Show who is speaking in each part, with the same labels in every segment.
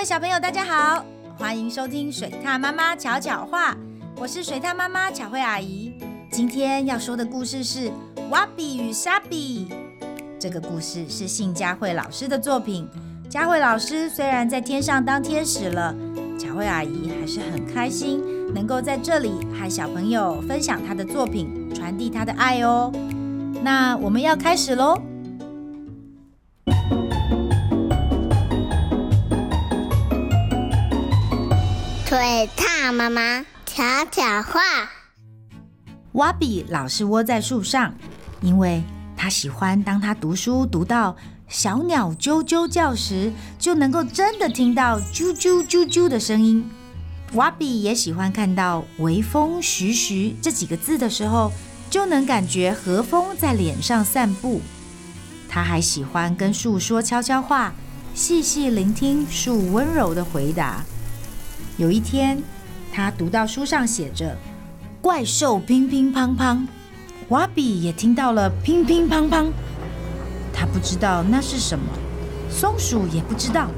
Speaker 1: 各位小朋友，大家好，欢迎收听水獭妈妈巧巧话，我是水獭妈妈巧慧阿姨。今天要说的故事是《瓦比与沙比》。这个故事是信佳慧老师的作品。佳慧老师虽然在天上当天使了，巧慧阿姨还是很开心，能够在这里和小朋友分享她的作品，传递她的爱哦。那我们要开始喽。
Speaker 2: 水獭妈妈悄悄话。
Speaker 1: 瓦比老是窝在树上，因为他喜欢当他读书读到小鸟啾啾叫时，就能够真的听到啾啾啾啾的声音。瓦比也喜欢看到微风徐徐这几个字的时候，就能感觉和风在脸上散步。他还喜欢跟树说悄悄话，细细聆听树温柔的回答。有一天，他读到书上写着“怪兽乒乒乓乓”，瓦比也听到了“乒乒乓乓”。他不知道那是什么，松鼠也不知道，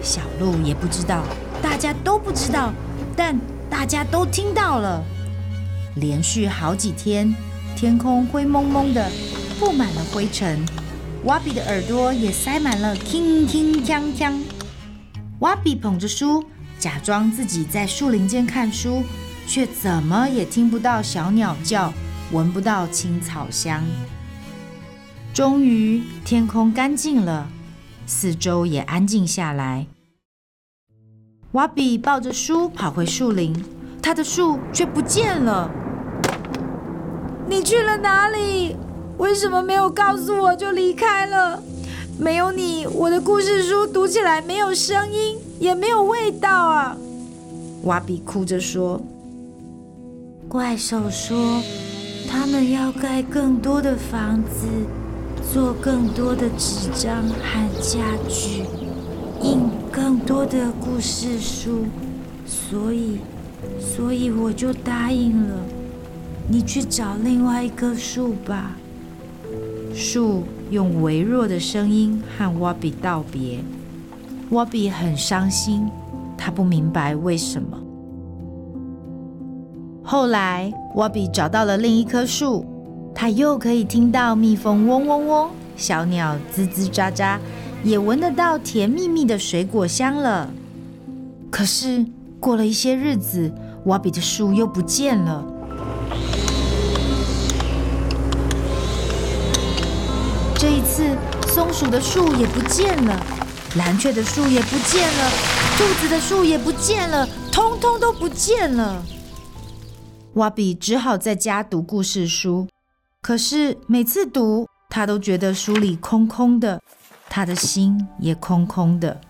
Speaker 1: 小鹿也不知道，大家都不知道，但大家都听到了。连续好几天，天空灰蒙蒙的，布满了灰尘，瓦比的耳朵也塞满了“铿铿锵锵”。瓦比捧着书。假装自己在树林间看书，却怎么也听不到小鸟叫，闻不到青草香。终于，天空干净了，四周也安静下来。瓦比抱着书跑回树林，他的树却不见了。你去了哪里？为什么没有告诉我就离开了？没有你，我的故事书读起来没有声音。也没有味道啊！瓦比哭着说：“怪兽说，他们要盖更多的房子，做更多的纸张和家具，印更多的故事书，所以，所以我就答应了。你去找另外一棵树吧。”树用微弱的声音和瓦比道别。瓦比很伤心，他不明白为什么。后来，瓦比找到了另一棵树，他又可以听到蜜蜂嗡嗡嗡，小鸟吱吱喳喳，也闻得到甜蜜蜜的水果香了。可是，过了一些日子，瓦比的树又不见了。松鼠的树也不见了。蓝雀的树也不见了，兔子的树也不见了，通通都不见了。瓦比只好在家读故事书，可是每次读，他都觉得书里空空的，他的心也空空的。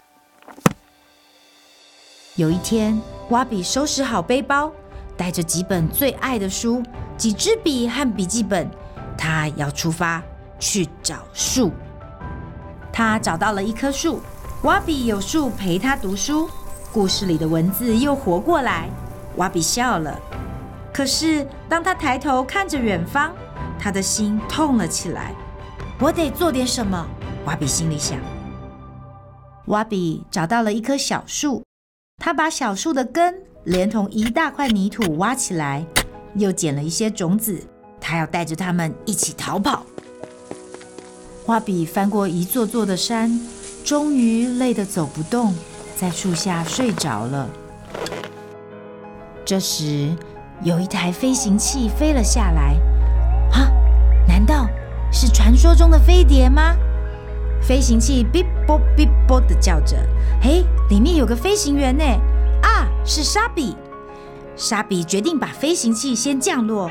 Speaker 1: 有一天，瓦比收拾好背包，带着几本最爱的书、几支笔和笔记本，他要出发去找树。他找到了一棵树，瓦比有树陪他读书，故事里的文字又活过来。瓦比笑了，可是当他抬头看着远方，他的心痛了起来。我得做点什么，瓦比心里想。瓦比找到了一棵小树，他把小树的根连同一大块泥土挖起来，又捡了一些种子，他要带着它们一起逃跑。瓦比翻过一座座的山，终于累得走不动，在树下睡着了。这时，有一台飞行器飞了下来。啊，难道是传说中的飞碟吗？飞行器哔啵哔啵的叫着。嘿，里面有个飞行员呢！啊，是沙比。沙比决定把飞行器先降落。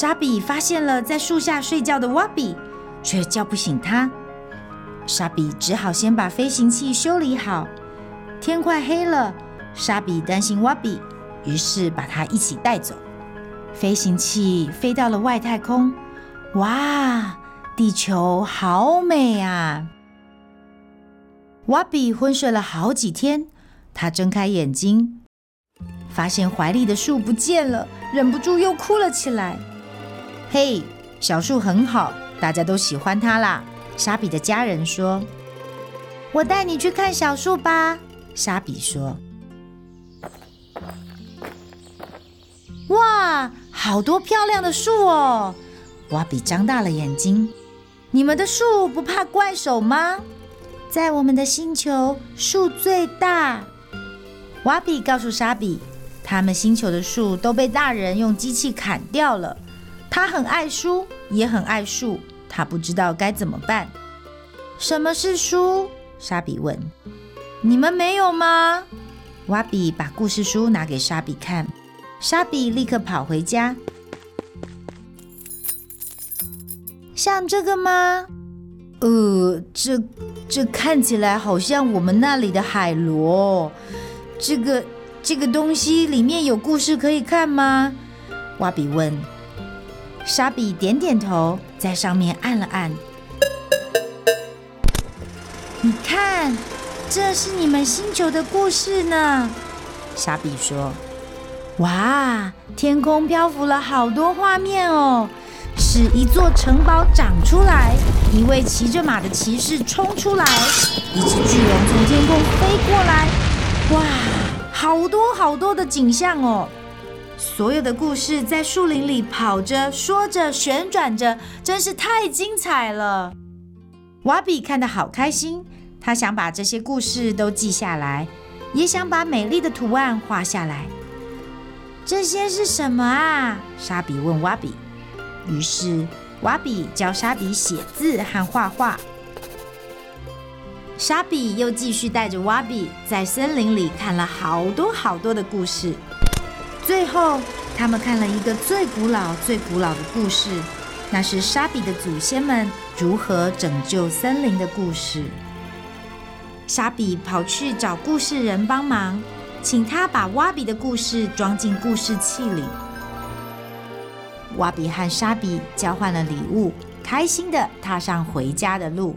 Speaker 1: 沙比发现了在树下睡觉的瓦比，却叫不醒他。沙比只好先把飞行器修理好。天快黑了，沙比担心瓦比，于是把他一起带走。飞行器飞到了外太空，哇，地球好美啊！瓦比昏睡了好几天，他睁开眼睛，发现怀里的树不见了，忍不住又哭了起来。嘿，小树很好，大家都喜欢它啦。莎比的家人说：“我带你去看小树吧。”莎比说：“哇，好多漂亮的树哦！”瓦比张大了眼睛：“你们的树不怕怪手吗？”在我们的星球，树最大。瓦比告诉莎比，他们星球的树都被大人用机器砍掉了。他很爱书，也很爱树，他不知道该怎么办。什么是书？莎比问。你们没有吗？瓦比把故事书拿给莎比看，莎比立刻跑回家。像这个吗？呃，这这看起来好像我们那里的海螺。这个这个东西里面有故事可以看吗？瓦比问。莎比点点头，在上面按了按。你看，这是你们星球的故事呢。莎比说。哇，天空漂浮了好多画面哦。是一座城堡长出来，一位骑着马的骑士冲出来，一只巨龙从天空飞过来，哇，好多好多的景象哦！所有的故事在树林里跑着、说着、旋转着，真是太精彩了。瓦比看得好开心，他想把这些故事都记下来，也想把美丽的图案画下来。这些是什么啊？莎比问瓦比。于是，瓦比教沙比写字和画画。沙比又继续带着瓦比在森林里看了好多好多的故事。最后，他们看了一个最古老、最古老的故事，那是沙比的祖先们如何拯救森林的故事。沙比跑去找故事人帮忙，请他把瓦比的故事装进故事器里。瓦比和沙比交换了礼物，开心地踏上回家的路。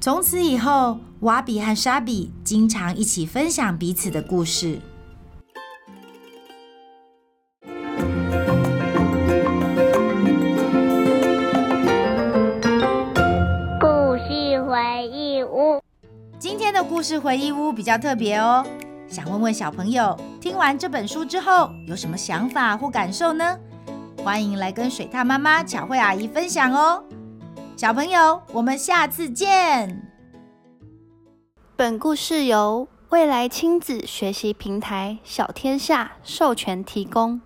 Speaker 1: 从此以后，瓦比和沙比经常一起分享彼此的故事。的故事回忆屋比较特别哦。想问问小朋友，听完这本书之后有什么想法或感受呢？欢迎来跟水獭妈妈巧慧阿姨分享哦，小朋友，我们下次见。
Speaker 3: 本故事由未来亲子学习平台小天下授权提供。